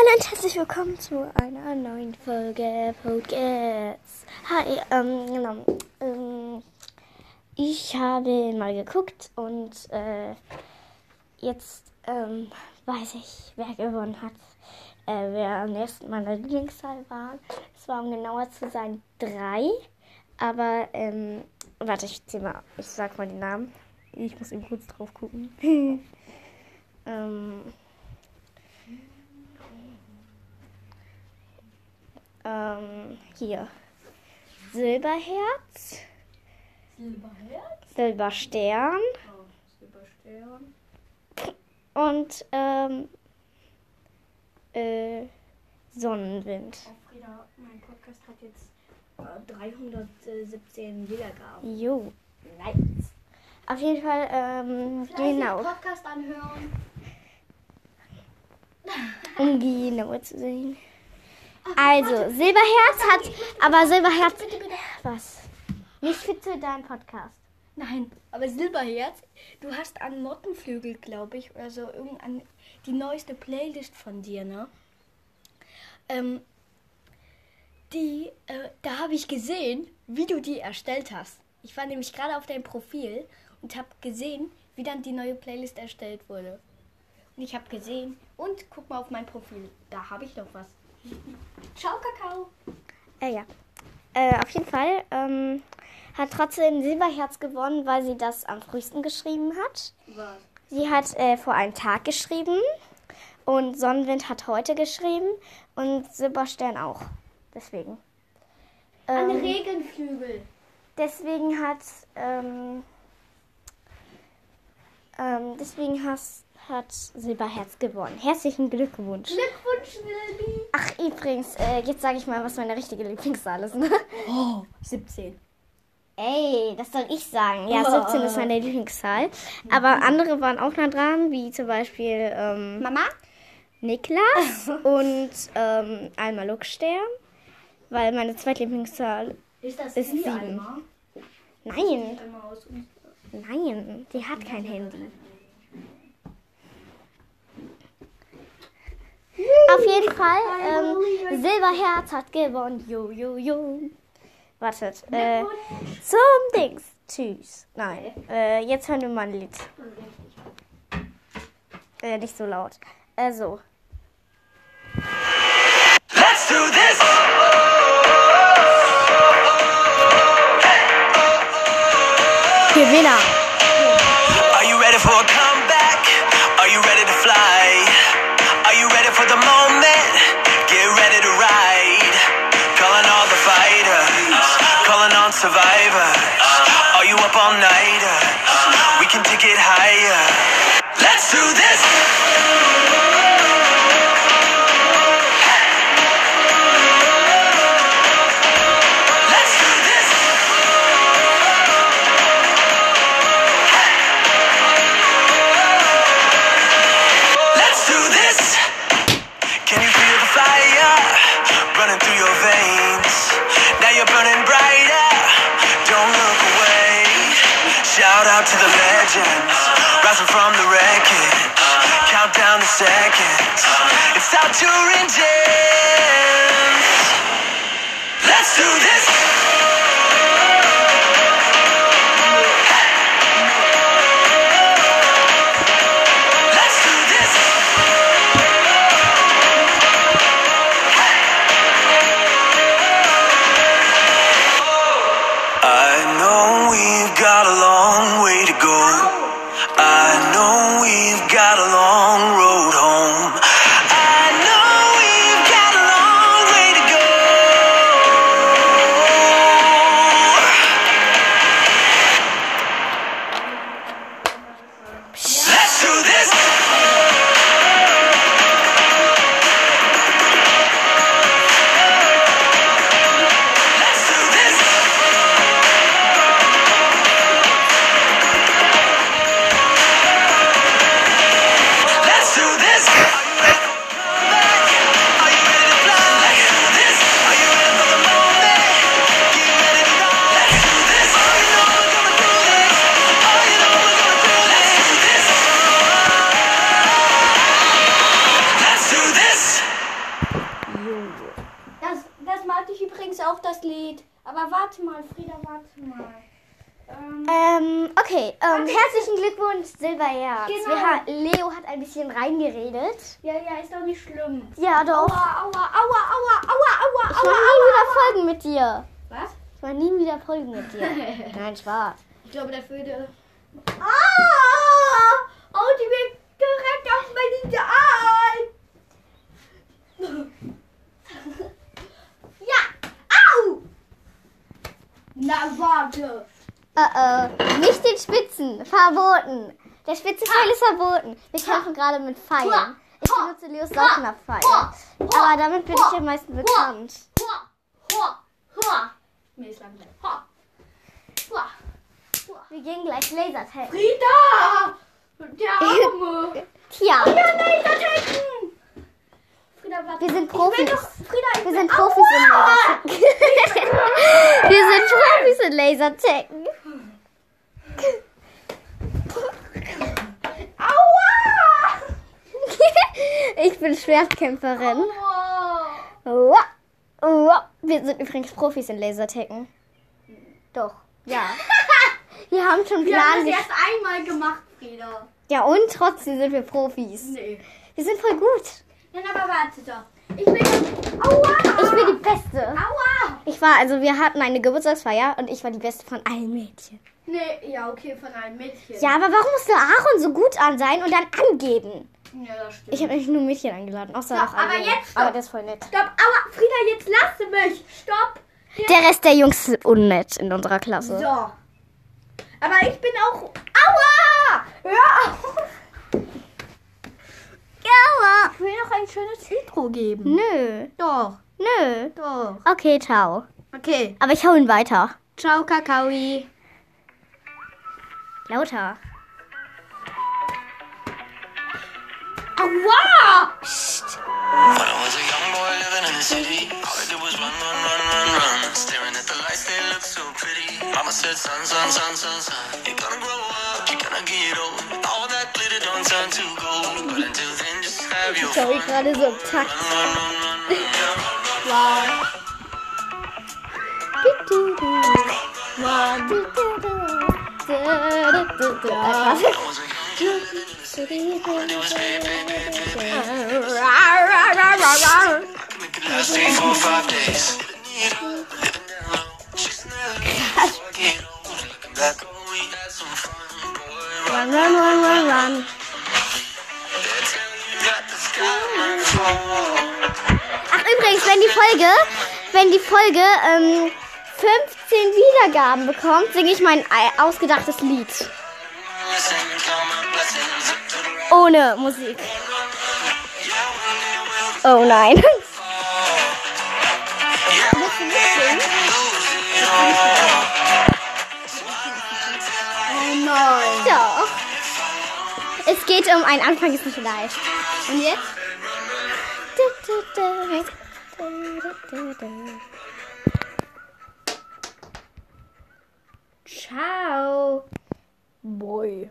Hallo und herzlich willkommen zu einer neuen Folge Podcasts. Hi, ähm, genau. Ähm, ich habe mal geguckt und äh, jetzt ähm, weiß ich, wer gewonnen hat. Äh, wer am nächsten meiner Lieblingszahl war. Es war, um genauer zu sein, drei. Aber, ähm, warte, ich zieh mal, ich sag mal die Namen. Ich muss eben kurz drauf gucken. ähm, ähm, hier. Silberherz, Silberherz? Silberstern Oh, Silberstern. und ähm, äh, Sonnenwind. Oh, Frieda, mein Podcast hat jetzt äh, 317 Wiedergaben. Jo, nice. Auf jeden Fall, ähm, genau, Podcast anhören. um genauer zu sehen. Also, Silberherz hat, aber Silberherz, was? Nicht fit für deinen Podcast. Nein, aber Silberherz, du hast an Mottenflügel, glaube ich, oder so, irgendein, die neueste Playlist von dir, ne? Ähm, die, äh, da habe ich gesehen, wie du die erstellt hast. Ich war nämlich gerade auf deinem Profil und habe gesehen, wie dann die neue Playlist erstellt wurde. Und ich habe gesehen, und guck mal auf mein Profil, da habe ich noch was. Ciao, Kakao. Äh, ja. Äh, auf jeden Fall ähm, hat trotzdem Silberherz gewonnen, weil sie das am frühesten geschrieben hat. Was? Sie hat äh, vor einem Tag geschrieben und Sonnenwind hat heute geschrieben und Silberstern auch. Deswegen. Ein Ähm, Regenflügel. deswegen hat ähm, ähm, deswegen has, hat Silberherz gewonnen. Herzlichen Glückwunsch. Glückwunsch, Wilby. Ach übrigens, äh, jetzt sage ich mal, was meine richtige Lieblingszahl ist. Ne? Oh, 17. Ey, das soll ich sagen. Ja, Oh. 17 ist meine Lieblingszahl. Aber andere waren auch nah dran, wie zum Beispiel ähm, Mama? Niklas und ähm, Alma Luxstern. Weil meine zweitlieblingszahl. Ist das Ist die sieben. Alma? Nein, nein, die hat kein Handy. Auf jeden Fall, ähm, Silberherz hat gewonnen. Jo, jo, jo. Wartet, äh, zum Dings. Tschüss. Nein, äh, jetzt hören wir mal ein Lied. Äh, nicht so laut. Äh, so. Let's do this. Gewinner. On survivors. Uh, are you up all nighters? We can take it higher. Let's do this. Out to the legends, rising from the wreckage. Count down the seconds. It's our touring days. Let's do this. Aber warte mal, Frieda, warte mal. Ähm, Ähm, okay, ähm, herzlichen Glückwunsch, Silberherz. Genau. Wir Leo hat ein bisschen reingeredet. ja, ja, ist doch nicht schlimm. Ja, doch. Aua, aua, aua, aua, aua, aua, Ich will nie wieder Folgen mit dir. Was? Ich will nie wieder Folgen mit dir. Nein, Spaß. Ich glaube, der würde. Ah! Oh, die wird direkt auf mein Ideal! Ja! Au! Na, warte! Uh -oh. Nicht den Spitzen. Verboten. Der Spitzenpfeil ist verboten. Wir kämpfen gerade mit Pfeilen. Ich benutze Leos Sauchner Pfeil. Aber damit bin ich am meisten bekannt. Mir ist! Wir gehen gleich Lasertag. Frieda! Der Arme! Tja! Frieda, warte. wir sind Profis. doch, Frieda, Wir will sind Profis in Lasertag. Wir sind Profis in. Aua! Ich bin Schwertkämpferin. Uah. Wir sind übrigens Profis in Lasertacken. Doch, ja. Wir haben schon Wir haben Plan. das erst einmal gemacht, Frieda. Ja, und trotzdem sind wir Profis. Nee. Wir sind voll gut. Nein, aber warte doch. Ich doch. Aua! Ich bin die Beste. Aua! Ich war, also wir hatten eine Geburtstagsfeier und ich war die Beste von allen Mädchen. Nee, ja, okay, von einem Mädchen. Ja, aber warum musste Aaron so gut an sein und dann angeben? Ja, das stimmt. Ich habe nämlich nur Mädchen eingeladen, außer ein aber Junge. jetzt stopp. Aber das ist voll nett. Stopp, aua! Frieda, jetzt lasse mich! Stopp! Der Rest der Jungs ist unnett in unserer Klasse. So. Aber ich bin auch. Aua! Hör auf! Ja, Ich will noch ein schönes Intro geben. Nö, Doch, nö. doch. Okay, ciao. Okay. Aber ich hau ihn weiter. Ciao, Kakaoi. Lauter. Aua! When I was a young boy living in the city, all I did was run, run, run, run, run. Staring at the lights, they look so pretty. Mama said, son, son, son, son, son, you're gonna grow up, you're gonna get old. All that glitter don't turn to gold, but until then, just have your Sorry, fun. gerade so im Takt. Run, run, run, run, run. Etwas. I it Run, run, run, run, run. Ach, übrigens, wenn die Folge, wenn die Folge ähm, 15 Wiedergaben bekommt, singe ich mein ei- ausgedachtes Lied. Ohne Musik. Oh nein. Oh nein. Doch. Es geht um einen Anfang, ist nicht leicht. Und jetzt? Ciao. Boy.